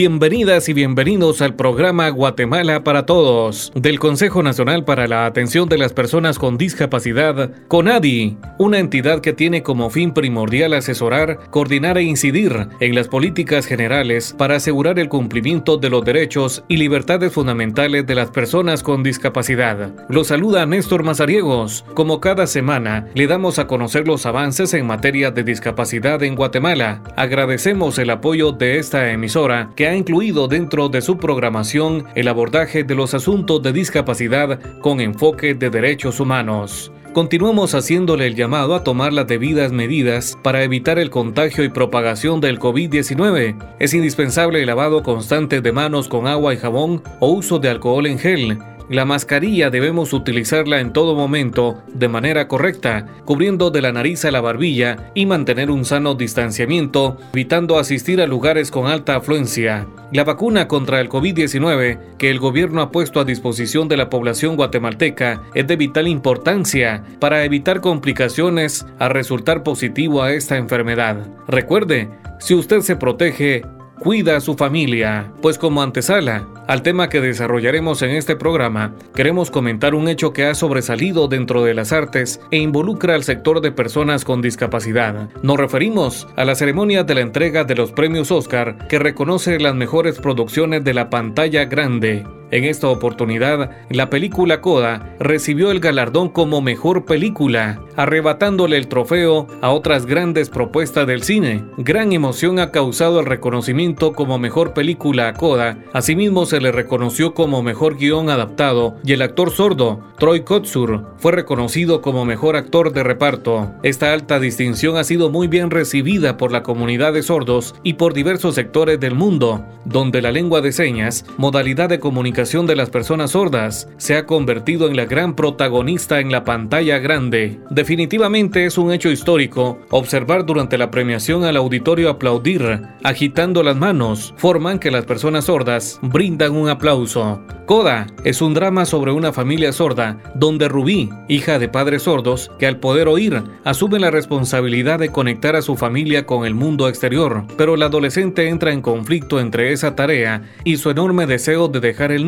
Bienvenidas y bienvenidos al programa Guatemala para Todos del Consejo Nacional para la Atención de las Personas con Discapacidad, CONADI, una entidad que tiene como fin primordial asesorar, coordinar e incidir en las políticas generales para asegurar el cumplimiento de los derechos y libertades fundamentales de las personas con discapacidad. Los saluda Néstor Mazariegos. Como cada semana, le damos a conocer los avances en materia de discapacidad en Guatemala. Agradecemos el apoyo de esta emisora que ha incluido dentro de su programación el abordaje de los asuntos de discapacidad con enfoque de derechos humanos. Continuamos haciéndole el llamado a tomar las debidas medidas para evitar el contagio y propagación del COVID-19. Es indispensable el lavado constante de manos con agua y jabón o uso de alcohol en gel la mascarilla debemos utilizarla en todo momento de manera correcta, cubriendo de la nariz a la barbilla y mantener un sano distanciamiento, evitando asistir a lugares con alta afluencia. La vacuna contra el COVID-19 que el gobierno ha puesto a disposición de la población guatemalteca es de vital importancia para evitar complicaciones a resultar positivo a esta enfermedad. Recuerde, si usted se protege, cuida a su familia, pues como antesala al tema que desarrollaremos en este programa, queremos comentar un hecho que ha sobresalido dentro de las artes e involucra al sector de personas con discapacidad. Nos referimos a la ceremonia de la entrega de los premios Oscar que reconoce las mejores producciones de la pantalla grande. En esta oportunidad, la película Coda recibió el galardón como mejor película, arrebatándole el trofeo a otras grandes propuestas del cine. Gran emoción ha causado el reconocimiento como mejor película a Coda, asimismo se le reconoció como mejor guion adaptado y el actor sordo, Troy Kotsur, fue reconocido como mejor actor de reparto. Esta alta distinción ha sido muy bien recibida por la comunidad de sordos y por diversos sectores del mundo, donde la lengua de señas, modalidad de comunicación de las personas sordas, se ha convertido en la gran protagonista en la pantalla grande. Definitivamente es un hecho histórico observar durante la premiación al auditorio aplaudir, agitando las manos, forman que las personas sordas brindan un aplauso. Coda es un drama sobre una familia sorda donde Rubí, hija de padres sordos, que al poder oír, asume la responsabilidad de conectar a su familia con el mundo exterior, pero la adolescente entra en conflicto entre esa tarea y su enorme deseo de dejar el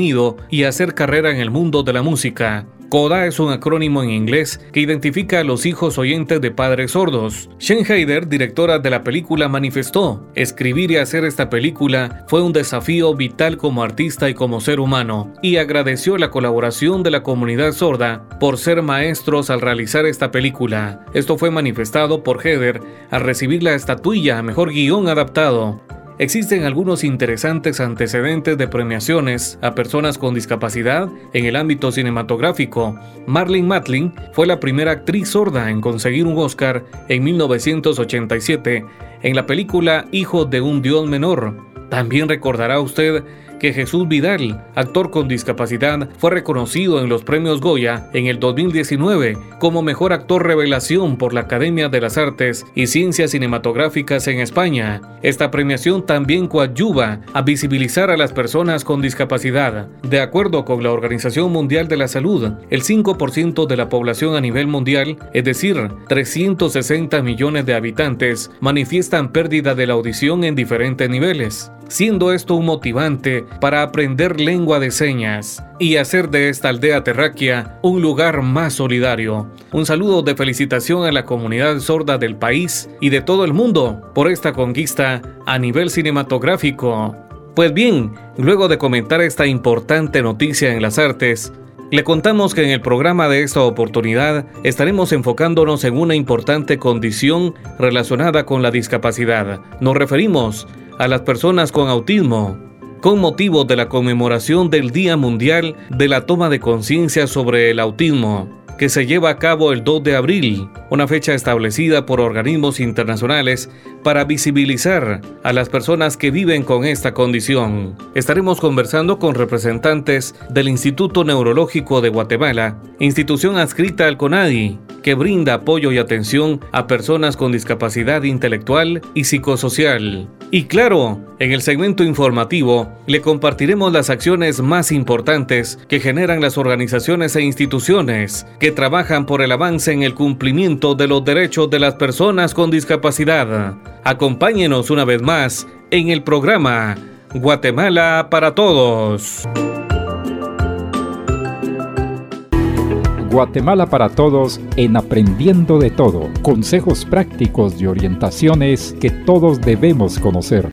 y hacer carrera en el mundo de la música. CODA es un acrónimo en inglés que identifica a los hijos oyentes de padres sordos. Shen Heider, directora de la película, manifestó, escribir y hacer esta película fue un desafío vital como artista y como ser humano, y agradeció la colaboración de la comunidad sorda por ser maestros al realizar esta película. Esto fue manifestado por Heider al recibir la estatuilla a Mejor Guión Adaptado. Existen algunos interesantes antecedentes de premiaciones a personas con discapacidad en el ámbito cinematográfico. Marlene Matlin fue la primera actriz sorda en conseguir un Oscar en 1987 en la película Hijo de un Dios Menor. También recordará usted que Jesús Vidal, actor con discapacidad, fue reconocido en los premios Goya en el 2019 como mejor actor revelación por la Academia de las Artes y Ciencias Cinematográficas en España. Esta premiación también coadyuva a visibilizar a las personas con discapacidad. De acuerdo con la Organización Mundial de la Salud, el 5% de la población a nivel mundial, es decir, 360 millones de habitantes, manifiestan pérdida de la audición en diferentes niveles siendo esto un motivante para aprender lengua de señas y hacer de esta aldea terráquea un lugar más solidario. Un saludo de felicitación a la comunidad sorda del país y de todo el mundo por esta conquista a nivel cinematográfico. Pues bien, luego de comentar esta importante noticia en las artes, le contamos que en el programa de esta oportunidad estaremos enfocándonos en una importante condición relacionada con la discapacidad. Nos referimos a las personas con autismo con motivo de la conmemoración del Día Mundial de la Toma de Conciencia sobre el Autismo. Que se lleva a cabo el 2 de abril, una fecha establecida por organismos internacionales para visibilizar a las personas que viven con esta condición. Estaremos conversando con representantes del Instituto Neurológico de Guatemala, institución adscrita al CONADI, que brinda apoyo y atención a personas con discapacidad intelectual y psicosocial. Y claro, en el segmento informativo le compartiremos las acciones más importantes que generan las organizaciones e instituciones que trabajan por el avance en el cumplimiento de los derechos de las personas con discapacidad. Acompáñenos una vez más en el programa Guatemala para Todos. Guatemala para Todos en Aprendiendo de Todo. Consejos prácticos y orientaciones que todos debemos conocer.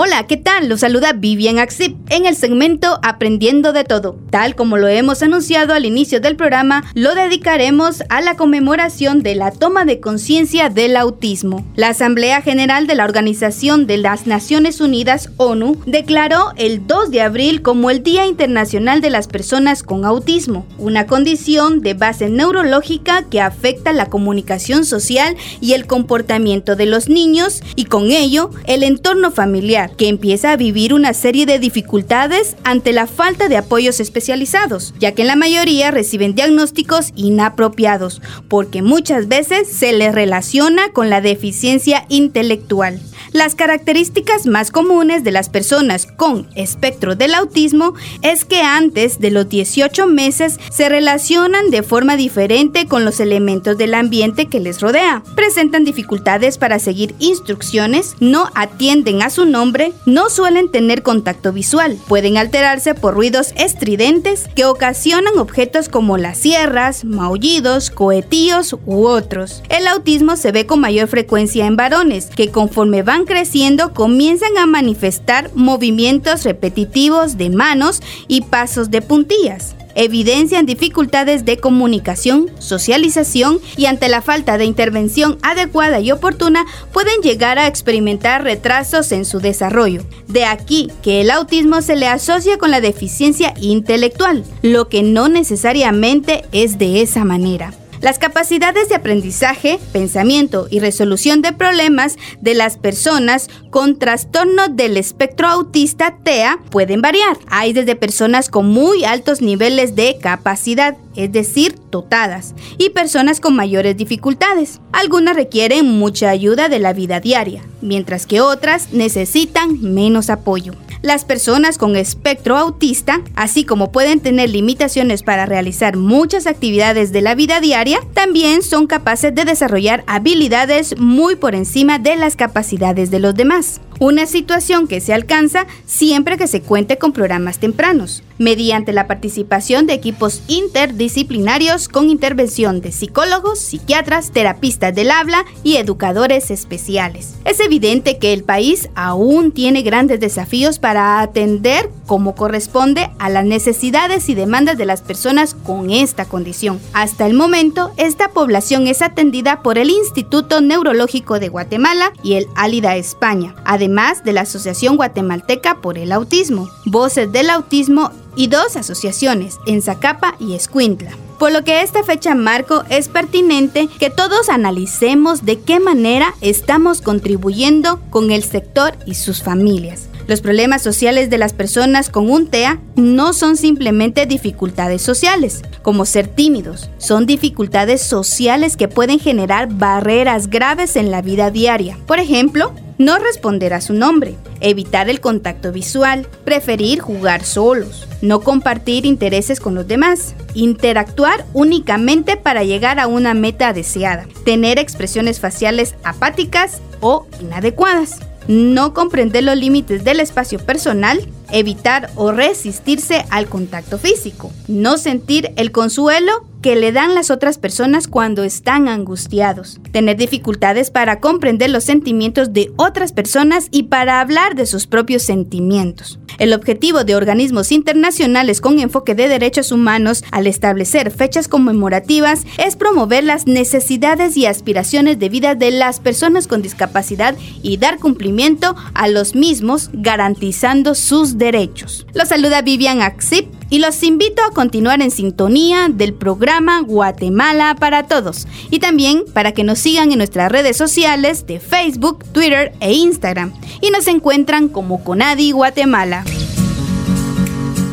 Hola, ¿qué tal? Los saluda Vivian Axip en el segmento Aprendiendo de Todo. Tal como lo hemos anunciado al inicio del programa, lo dedicaremos a la conmemoración de la toma de conciencia del autismo. La Asamblea General de la Organización de las Naciones Unidas, ONU, declaró el 2 de abril como el Día Internacional de las Personas con Autismo, una condición de base neurológica que afecta la comunicación social y el comportamiento de los niños y con ello el entorno familiar que empieza a vivir una serie de dificultades ante la falta de apoyos especializados, ya que en la mayoría reciben diagnósticos inapropiados, porque muchas veces se les relaciona con la deficiencia intelectual. Las características más comunes de las personas con espectro del autismo es que antes de los 18 meses se relacionan de forma diferente con los elementos del ambiente que les rodea. Presentan dificultades para seguir instrucciones, no atienden a su nombre, no suelen tener contacto visual, pueden alterarse por ruidos estridentes que ocasionan objetos como las sierras, maullidos, cohetíos u otros. El autismo se ve con mayor frecuencia en varones, que conforme van creciendo comienzan a manifestar movimientos repetitivos de manos y pasos de puntillas evidencian dificultades de comunicación, socialización y ante la falta de intervención adecuada y oportuna pueden llegar a experimentar retrasos en su desarrollo. De aquí que el autismo se le asocia con la deficiencia intelectual, lo que no necesariamente es de esa manera. Las capacidades de aprendizaje, pensamiento y resolución de problemas de las personas con trastorno del espectro autista TEA pueden variar. Hay desde personas con muy altos niveles de capacidad, es decir, dotadas, y personas con mayores dificultades. Algunas requieren mucha ayuda de la vida diaria, mientras que otras necesitan menos apoyo. Las personas con espectro autista, así como pueden tener limitaciones para realizar muchas actividades de la vida diaria, también son capaces de desarrollar habilidades muy por encima de las capacidades de los demás. Una situación que se alcanza siempre que se cuente con programas tempranos, mediante la participación de equipos interdisciplinarios con intervención de psicólogos, psiquiatras, terapistas del habla y educadores especiales. Es evidente que el país aún tiene grandes desafíos para atender como corresponde a las necesidades y demandas de las personas con esta condición. Hasta el momento, esta población es atendida por el Instituto Neurológico de Guatemala y el Álida España, además de la Asociación Guatemalteca por el Autismo, Voces del Autismo y dos asociaciones, en Zacapa y Escuintla. Por lo que esta fecha marco es pertinente que todos analicemos de qué manera estamos contribuyendo con el sector y sus familias. Los problemas sociales de las personas con un TEA no son simplemente dificultades sociales, como ser tímidos, son dificultades sociales que pueden generar barreras graves en la vida diaria. Por ejemplo, no responder a su nombre, evitar el contacto visual, preferir jugar solos, no compartir intereses con los demás, interactuar únicamente para llegar a una meta deseada, tener expresiones faciales apáticas o inadecuadas no comprender los límites del espacio personal, evitar o resistirse al contacto físico, no sentir el consuelo que le dan las otras personas cuando están angustiados, tener dificultades para comprender los sentimientos de otras personas y para hablar de sus propios sentimientos. El objetivo de organismos internacionales con enfoque de derechos humanos al establecer fechas conmemorativas es promover las necesidades y aspiraciones de vida de las personas con discapacidad y dar cumplimiento a los mismos garantizando sus derechos. Los saluda Vivian Axip y los invito a continuar en sintonía del programa Guatemala para Todos y también para que nos sigan en nuestras redes sociales de Facebook, Twitter e Instagram y nos encuentran como Conadi Guatemala.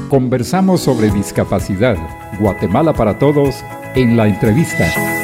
Conversamos sobre discapacidad. Guatemala para Todos en la entrevista.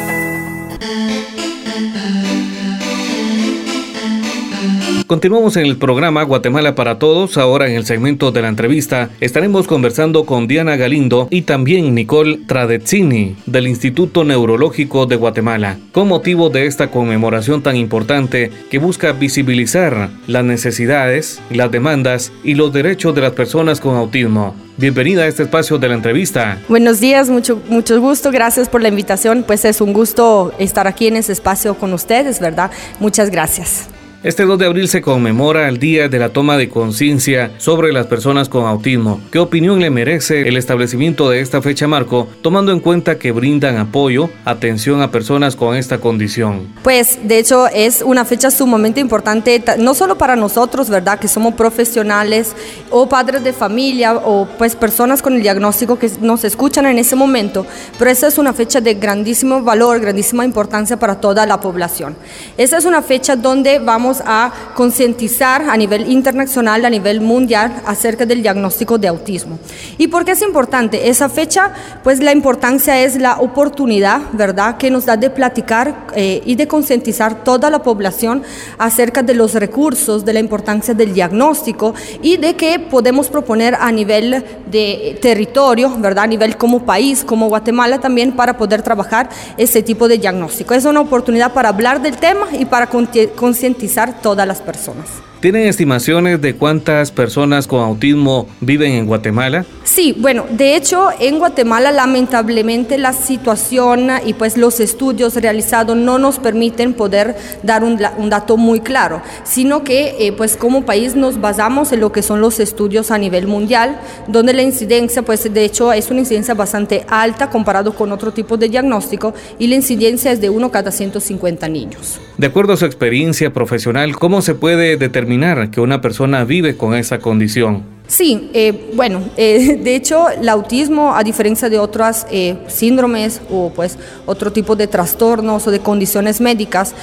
Continuamos en el programa Guatemala para Todos. Ahora en el segmento de la entrevista estaremos conversando con Diana Galindo y también Nicole Tradezzini del Instituto Neurológico de Guatemala con motivo de esta conmemoración tan importante que busca visibilizar las necesidades, las demandas y los derechos de las personas con autismo. Bienvenida a este espacio de la entrevista. Buenos días, mucho, mucho gusto, gracias por la invitación. Pues es un gusto estar aquí en ese espacio con ustedes, ¿verdad? Muchas gracias. Este 2 de abril se conmemora el Día de la Toma de Conciencia sobre las personas con autismo. ¿Qué opinión le merece el establecimiento de esta fecha marco, tomando en cuenta que brindan apoyo, atención a personas con esta condición? Pues de hecho es una fecha sumamente importante, no solo para nosotros, ¿verdad? Que somos profesionales o padres de familia o pues personas con el diagnóstico que nos escuchan en ese momento, pero esa es una fecha de grandísimo valor, grandísima importancia para toda la población. Esa es una fecha donde vamos a concientizar a nivel internacional, a nivel mundial, acerca del diagnóstico de autismo. ¿Y por qué es importante? Esa fecha, pues la importancia es la oportunidad, ¿verdad?, que nos da de platicar eh, y de concientizar toda la población acerca de los recursos, de la importancia del diagnóstico y de que podemos proponer a nivel de territorio, ¿verdad?, a nivel como país, como Guatemala también, para poder trabajar ese tipo de diagnóstico. Es una oportunidad para hablar del tema y para concientizar todas las personas. ¿Tienen estimaciones de cuántas personas con autismo viven en Guatemala? Sí, bueno, de hecho en Guatemala lamentablemente la situación y pues los estudios realizados no nos permiten poder dar un, dato muy claro, sino que eh, pues como país nos basamos en lo que son los estudios a nivel mundial, donde la incidencia pues de hecho es una incidencia bastante alta comparado con otro tipo de diagnóstico y la incidencia es de uno cada 150 niños. De acuerdo a su experiencia profesional, ¿cómo se puede determinar que una persona vive con esa condición? Sí, eh, bueno, eh, de hecho el autismo, a diferencia de otras eh, síndromes o pues otro tipo de trastornos o de condiciones médicas,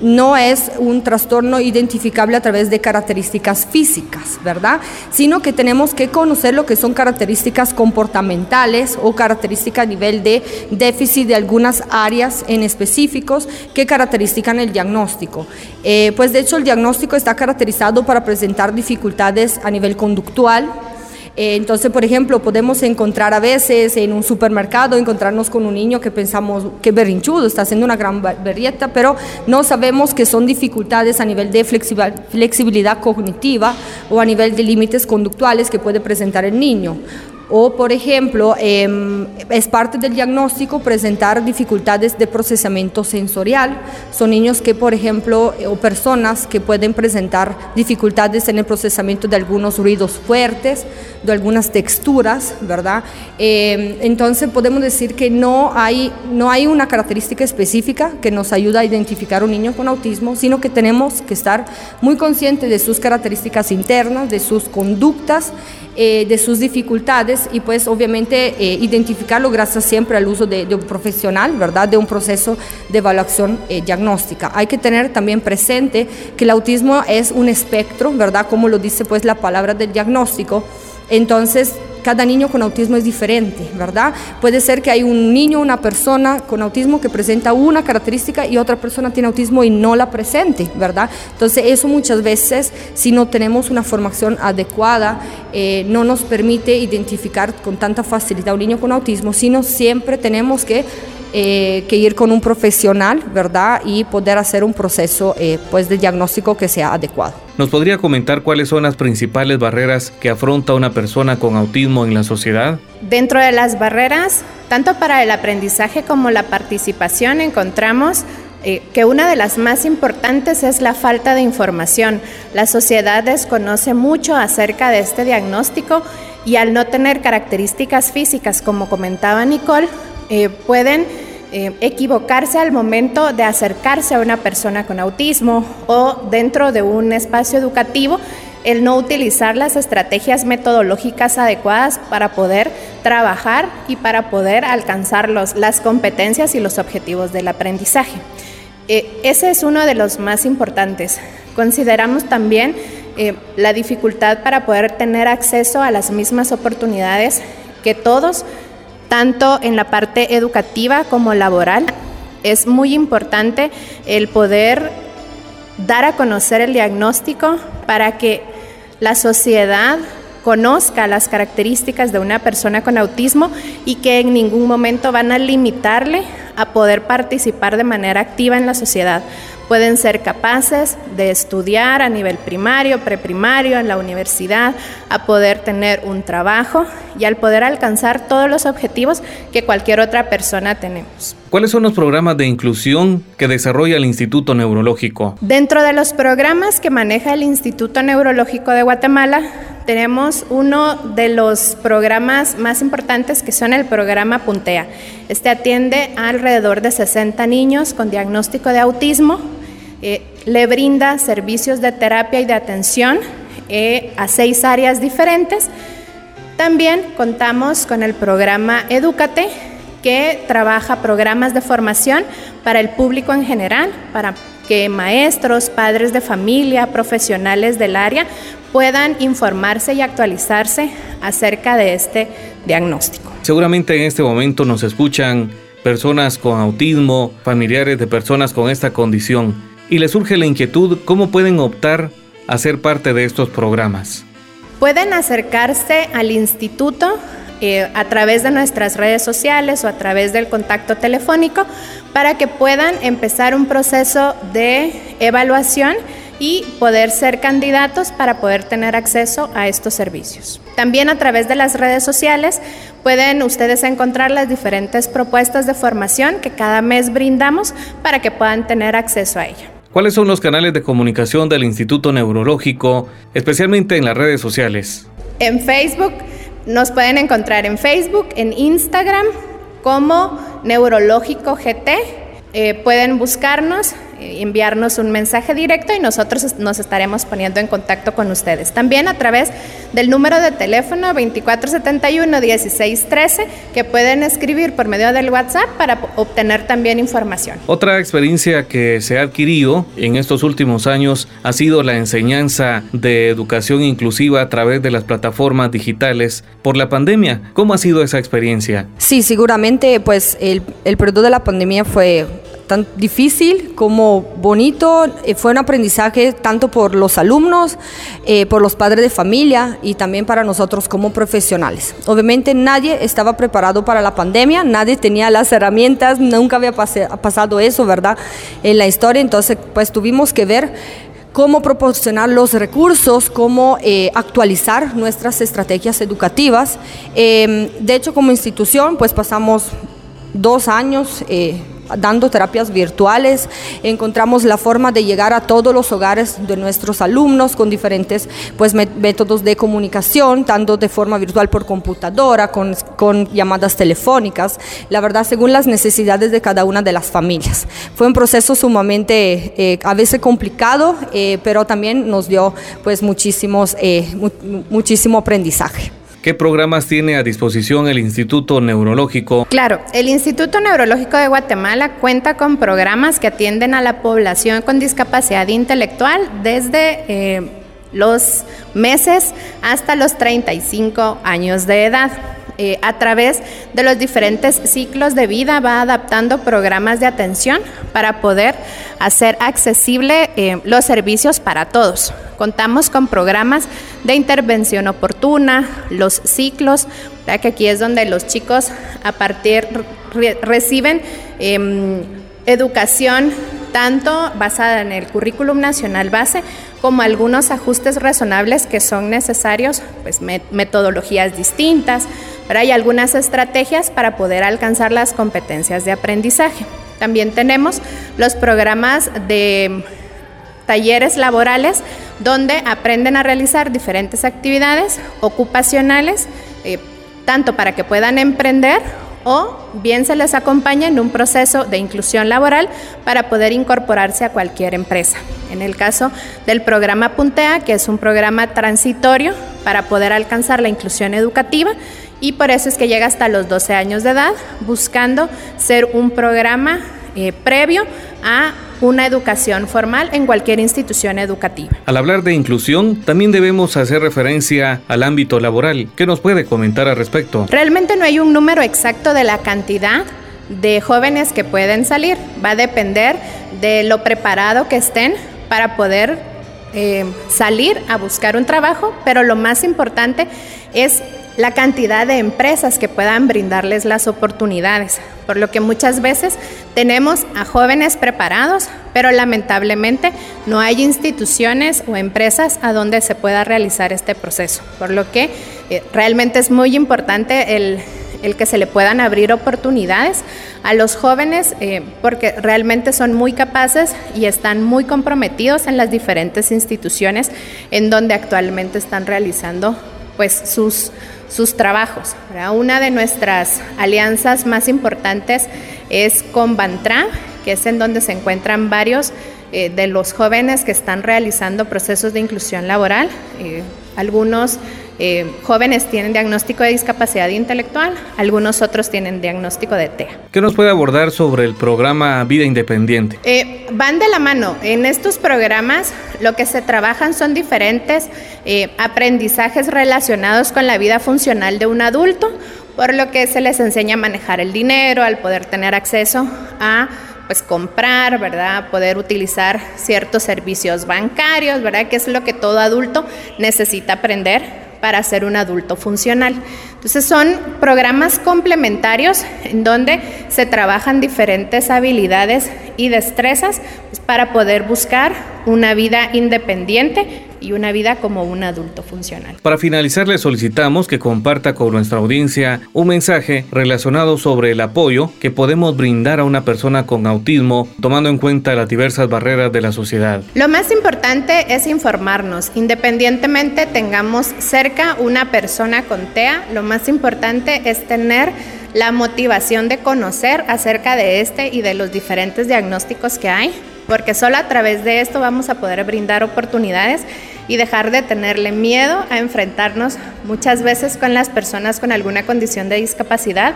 no es un trastorno identificable a través de características físicas, ¿verdad? Sino que tenemos que conocer lo que son características comportamentales o características a nivel de déficit de algunas áreas en específicos que caracterizan el diagnóstico. pues de hecho el diagnóstico está caracterizado para presentar dificultades a nivel conductual. Eh, entonces, por ejemplo, podemos encontrar a veces en un supermercado, encontrarnos con un niño que pensamos que berrinchudo, está haciendo una gran berrieta, pero no sabemos que son dificultades a nivel de flexibilidad cognitiva o a nivel de límites conductuales que puede presentar el niño. O, por ejemplo, em, es parte del diagnóstico presentar dificultades de procesamiento sensorial. Son niños que, por ejemplo, o personas que pueden presentar dificultades en el procesamiento de algunos ruidos fuertes, de algunas texturas, ¿verdad? Em, entonces podemos decir que no hay, no hay una característica específica que nos ayuda a identificar un niño con autismo, sino que tenemos que estar muy conscientes de sus características internas, de sus conductas, eh, de sus dificultades y pues obviamente eh, identificarlo gracias siempre al uso de, un profesional, ¿verdad? De un proceso de evaluación eh, diagnóstica. Hay que tener también presente que el autismo es un espectro, ¿verdad? Como lo dice pues la palabra del diagnóstico. Entonces, cada niño con autismo es diferente, ¿verdad? Puede ser que hay un niño, una persona con autismo que presenta una característica y otra persona tiene autismo y no la presente, ¿verdad? Entonces eso muchas veces, si no tenemos una formación adecuada, eh, no nos permite identificar con tanta facilidad un niño con autismo, sino siempre tenemos que eh, que ir con un profesional, ¿verdad? Y poder hacer un proceso eh, pues de diagnóstico que sea adecuado. ¿Nos podría comentar cuáles son las principales barreras que afronta una persona con autismo en la sociedad? Dentro de las barreras, tanto para el aprendizaje como la participación, encontramos eh, que una de las más importantes es la falta de información. La sociedad desconoce mucho acerca de este diagnóstico y al no tener características físicas, como comentaba Nicole, eh, pueden eh, equivocarse al momento de acercarse a una persona con autismo o dentro de un espacio educativo el no utilizar las estrategias metodológicas adecuadas para poder trabajar y para poder alcanzar las competencias y los objetivos del aprendizaje. Eh, ese es uno de los más importantes. Consideramos también la dificultad para poder tener acceso a las mismas oportunidades que todos tanto en la parte educativa como laboral. Es muy importante el poder dar a conocer el diagnóstico para que la sociedad conozca las características de una persona con autismo y que en ningún momento van a limitarle a poder participar de manera activa en la sociedad pueden ser capaces de estudiar a nivel primario, preprimario, en la universidad, a poder tener un trabajo y al poder alcanzar todos los objetivos que cualquier otra persona tenemos. ¿Cuáles son los programas de inclusión que desarrolla el Instituto Neurológico? Dentro de los programas que maneja el Instituto Neurológico de Guatemala, tenemos uno de los programas más importantes que son el programa Puntea. Este atiende a alrededor de 60 niños con diagnóstico de autismo eh, le brinda servicios de terapia y de atención eh, a seis áreas diferentes. También contamos con el programa Educate, que trabaja programas de formación para el público en general, para que maestros, padres de familia, profesionales del área puedan informarse y actualizarse acerca de este diagnóstico. Seguramente en este momento nos escuchan personas con autismo, familiares de personas con esta condición y les surge la inquietud, ¿cómo pueden optar a ser parte de estos programas? Pueden acercarse al instituto eh, a través de nuestras redes sociales o a través del contacto telefónico para que puedan empezar un proceso de evaluación y poder ser candidatos para poder tener acceso a estos servicios. También a través de las redes sociales pueden ustedes encontrar las diferentes propuestas de formación que cada mes brindamos para que puedan tener acceso a ella. ¿Cuáles son los canales de comunicación del Instituto Neurológico, especialmente en las redes sociales? En Facebook, nos pueden encontrar en Facebook, en Instagram como Neurológico GT. Eh, pueden buscarnos enviarnos un mensaje directo y nosotros nos estaremos poniendo en contacto con ustedes. También a través del número de teléfono 2471-1613 que pueden escribir por medio del WhatsApp para obtener también información. Otra experiencia que se ha adquirido en estos últimos años ha sido la enseñanza de educación inclusiva a través de las plataformas digitales por la pandemia. ¿Cómo ha sido esa experiencia? Sí, seguramente pues el, el periodo de la pandemia fue tan difícil como bonito. Eh, fue un aprendizaje tanto por los alumnos, eh, por los padres de familia y también para nosotros como profesionales. Obviamente nadie estaba preparado para la pandemia, nadie tenía las herramientas, nunca había pasado eso, ¿verdad? En la historia, entonces pues tuvimos que ver cómo proporcionar los recursos, cómo eh, actualizar nuestras estrategias educativas. Em, de hecho, como institución, pues pasamos dos años dando terapias virtuales, encontramos la forma de llegar a todos los hogares de nuestros alumnos con diferentes pues, métodos de comunicación, tanto de forma virtual por computadora, con, con llamadas telefónicas, la verdad según las necesidades de cada una de las familias. Fue un proceso sumamente eh, a veces complicado, eh, pero también nos dio pues muchísimos, eh, muchísimo aprendizaje. ¿Qué programas tiene a disposición el Instituto Neurológico? Claro, el Instituto Neurológico de Guatemala cuenta con programas que atienden a la población con discapacidad intelectual desde eh, los meses hasta los 35 años de edad. Eh, a través de los diferentes ciclos de vida va adaptando programas de atención para poder hacer accesible eh, los servicios para todos. Contamos con programas de intervención oportuna, los ciclos, que aquí es donde los chicos a partir reciben em, educación tanto basada en el currículum nacional base como algunos ajustes razonables que son necesarios, pues metodologías distintas, hay algunas estrategias para poder alcanzar las competencias de aprendizaje. También tenemos los programas de talleres laborales donde aprenden a realizar diferentes actividades ocupacionales, eh, tanto para que puedan emprender o bien se les acompaña en un proceso de inclusión laboral para poder incorporarse a cualquier empresa. En el caso del programa Puntea, que es un programa transitorio para poder alcanzar la inclusión educativa y por eso es que llega hasta los 12 años de edad, buscando ser un programa eh, previo a una educación formal en cualquier institución educativa. Al hablar de inclusión, también debemos hacer referencia al ámbito laboral. ¿Qué nos puede comentar al respecto? Realmente no hay un número exacto de la cantidad de jóvenes que pueden salir. Va a depender de lo preparado que estén para poder eh, salir a buscar un trabajo, pero lo más importante es la cantidad de empresas que puedan brindarles las oportunidades, por lo que muchas veces tenemos a jóvenes preparados, pero lamentablemente no hay instituciones o empresas a donde se pueda realizar este proceso, por lo que eh, realmente es muy importante el, que se le puedan abrir oportunidades a los jóvenes eh, porque realmente son muy capaces y están muy comprometidos en las diferentes instituciones en donde actualmente están realizando pues sus sus trabajos. Una de nuestras alianzas más importantes es con Bantra, que es en donde se encuentran varios eh, de los jóvenes que están realizando procesos de inclusión laboral. Eh, algunos eh, jóvenes tienen diagnóstico de discapacidad intelectual, algunos otros tienen diagnóstico de TEA. ¿Qué nos puede abordar sobre el programa Vida Independiente? Eh, van de la mano. En estos programas lo que se trabajan son diferentes eh, aprendizajes relacionados con la vida funcional de un adulto, por lo que se les enseña a manejar el dinero, al poder tener acceso a pues comprar, ¿verdad? Poder utilizar ciertos servicios bancarios, ¿verdad? Que es lo que todo adulto necesita aprender para ser un adulto funcional. Entonces son programas complementarios en donde se trabajan diferentes habilidades y destrezas pues, para poder buscar una vida independiente y una vida como un adulto funcional. Para finalizar, le solicitamos que comparta con nuestra audiencia un mensaje relacionado sobre el apoyo que podemos brindar a una persona con autismo, tomando en cuenta las diversas barreras de la sociedad. Lo más importante es informarnos, independientemente tengamos cerca una persona con TEA, lo más importante es tener la motivación de conocer acerca de este y de los diferentes diagnósticos que hay, porque solo a través de esto vamos a poder brindar oportunidades y dejar de tenerle miedo a enfrentarnos muchas veces con las personas con alguna condición de discapacidad,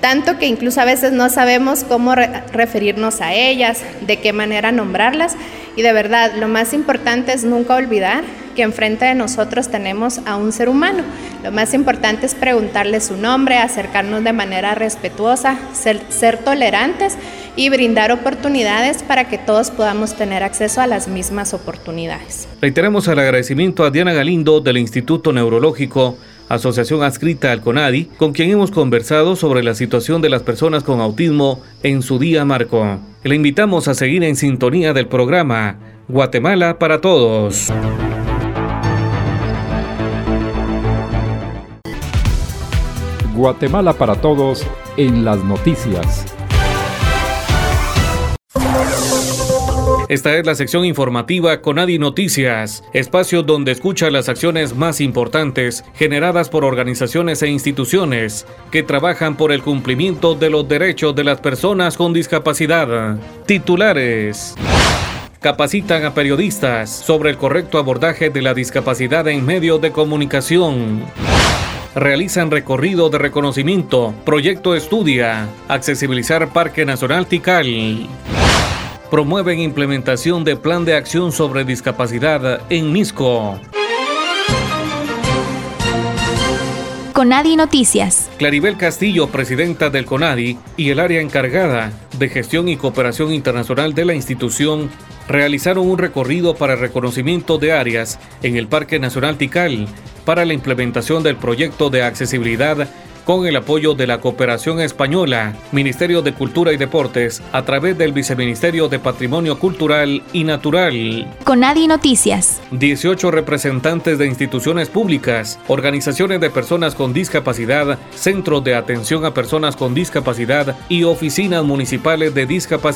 tanto que incluso a veces no sabemos cómo referirnos a ellas, de qué manera nombrarlas y de verdad lo más importante es nunca olvidar que enfrente de nosotros tenemos a un ser humano. Lo más importante es preguntarle su nombre, acercarnos de manera respetuosa, ser, tolerantes y brindar oportunidades para que todos podamos tener acceso a las mismas oportunidades. Reiteramos el agradecimiento a Diana Galindo del Instituto Neurológico asociación adscrita al CONADI, con quien hemos conversado sobre la situación de las personas con autismo en su día marco. Le invitamos a seguir en sintonía del programa Guatemala para Todos. Guatemala para Todos en las noticias. Esta es la sección informativa Conadi Noticias, espacio donde escucha las acciones más importantes generadas por organizaciones e instituciones que trabajan por el cumplimiento de los derechos de las personas con discapacidad. Titulares capacitan a periodistas sobre el correcto abordaje de la discapacidad en medios de comunicación. Realizan recorrido de reconocimiento, proyecto estudia, accesibilizar Parque Nacional Tikal promueven implementación de plan de acción sobre discapacidad en Misco. Conadi Noticias. Claribel Castillo, presidenta del Conadi y el área encargada de gestión y cooperación internacional de la institución realizaron un recorrido para el reconocimiento de áreas en el Parque Nacional Tikal para la implementación del proyecto de accesibilidad con el apoyo de la Cooperación Española, Ministerio de Cultura y Deportes, a través del Viceministerio de Patrimonio Cultural y Natural. Conadi Noticias. 18 representantes de instituciones públicas, organizaciones de personas con discapacidad, centros de atención a personas con discapacidad y oficinas municipales de discapacidad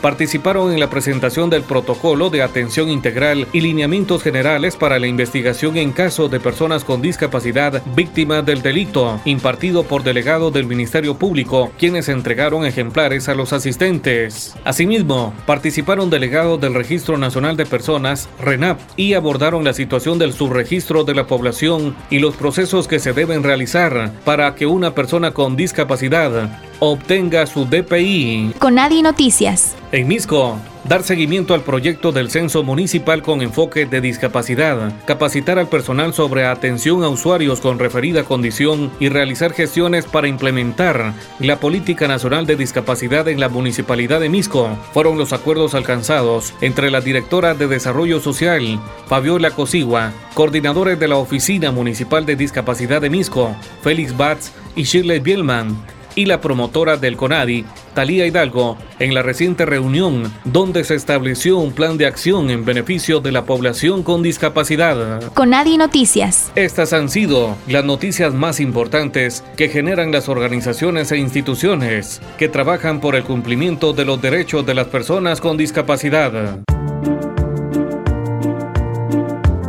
participaron en la presentación del protocolo de atención integral y lineamientos generales para la investigación en caso de personas con discapacidad víctimas del delito partido por delegados del Ministerio Público, quienes entregaron ejemplares a los asistentes. Asimismo, participaron delegados del Registro Nacional de Personas, RENAP, y abordaron la situación del subregistro de la población y los procesos que se deben realizar para que una persona con discapacidad obtenga su DPI. Con Adi Noticias. En Misco, dar seguimiento al proyecto del censo municipal con enfoque de discapacidad, capacitar al personal sobre atención a usuarios con referida condición y realizar gestiones para implementar la política nacional de discapacidad en la municipalidad de Misco. Fueron los acuerdos alcanzados entre la directora de Desarrollo Social, Fabiola Cosigua, coordinadores de la Oficina Municipal de Discapacidad de Misco, Félix Batz y Shirley Bielman, y la promotora del CONADI, Talía Hidalgo, en la reciente reunión donde se estableció un plan de acción en beneficio de la población con discapacidad. CONADI Noticias. Estas han sido las noticias más importantes que generan las organizaciones e instituciones que trabajan por el cumplimiento de los derechos de las personas con discapacidad.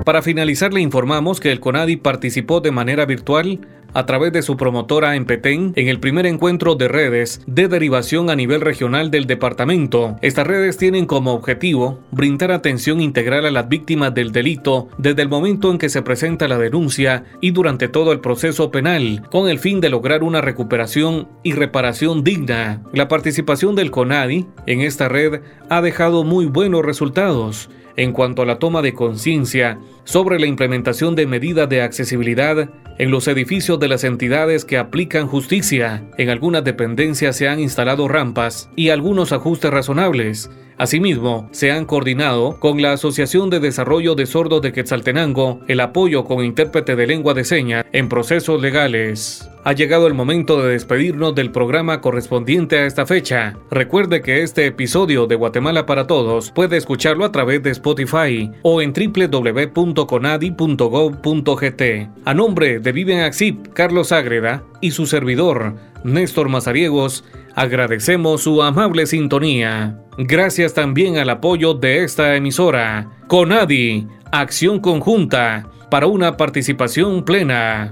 Para finalizar, le informamos que el CONADI participó de manera virtual a través de su promotora en Petén en el primer encuentro de redes de derivación a nivel regional del departamento. Estas redes tienen como objetivo brindar atención integral a las víctimas del delito desde el momento en que se presenta la denuncia y durante todo el proceso penal, con el fin de lograr una recuperación y reparación digna. La participación del CONADI en esta red ha dejado muy buenos resultados en cuanto a la toma de conciencia sobre la implementación de medidas de accesibilidad en los edificios de las entidades que aplican justicia. En algunas dependencias se han instalado rampas y algunos ajustes razonables. Asimismo, se han coordinado con la Asociación de Desarrollo de Sordos de Quetzaltenango el apoyo con intérprete de lengua de señas en procesos legales. Ha llegado el momento de despedirnos del programa correspondiente a esta fecha. Recuerde que este episodio de Guatemala para Todos puede escucharlo a través de Spotify o en www.conadi.gov.gt. A nombre de Viven Axip, Carlos Ágreda y su servidor, Néstor Mazariegos, agradecemos su amable sintonía. Gracias también al apoyo de esta emisora. Conadi, acción conjunta para una participación plena.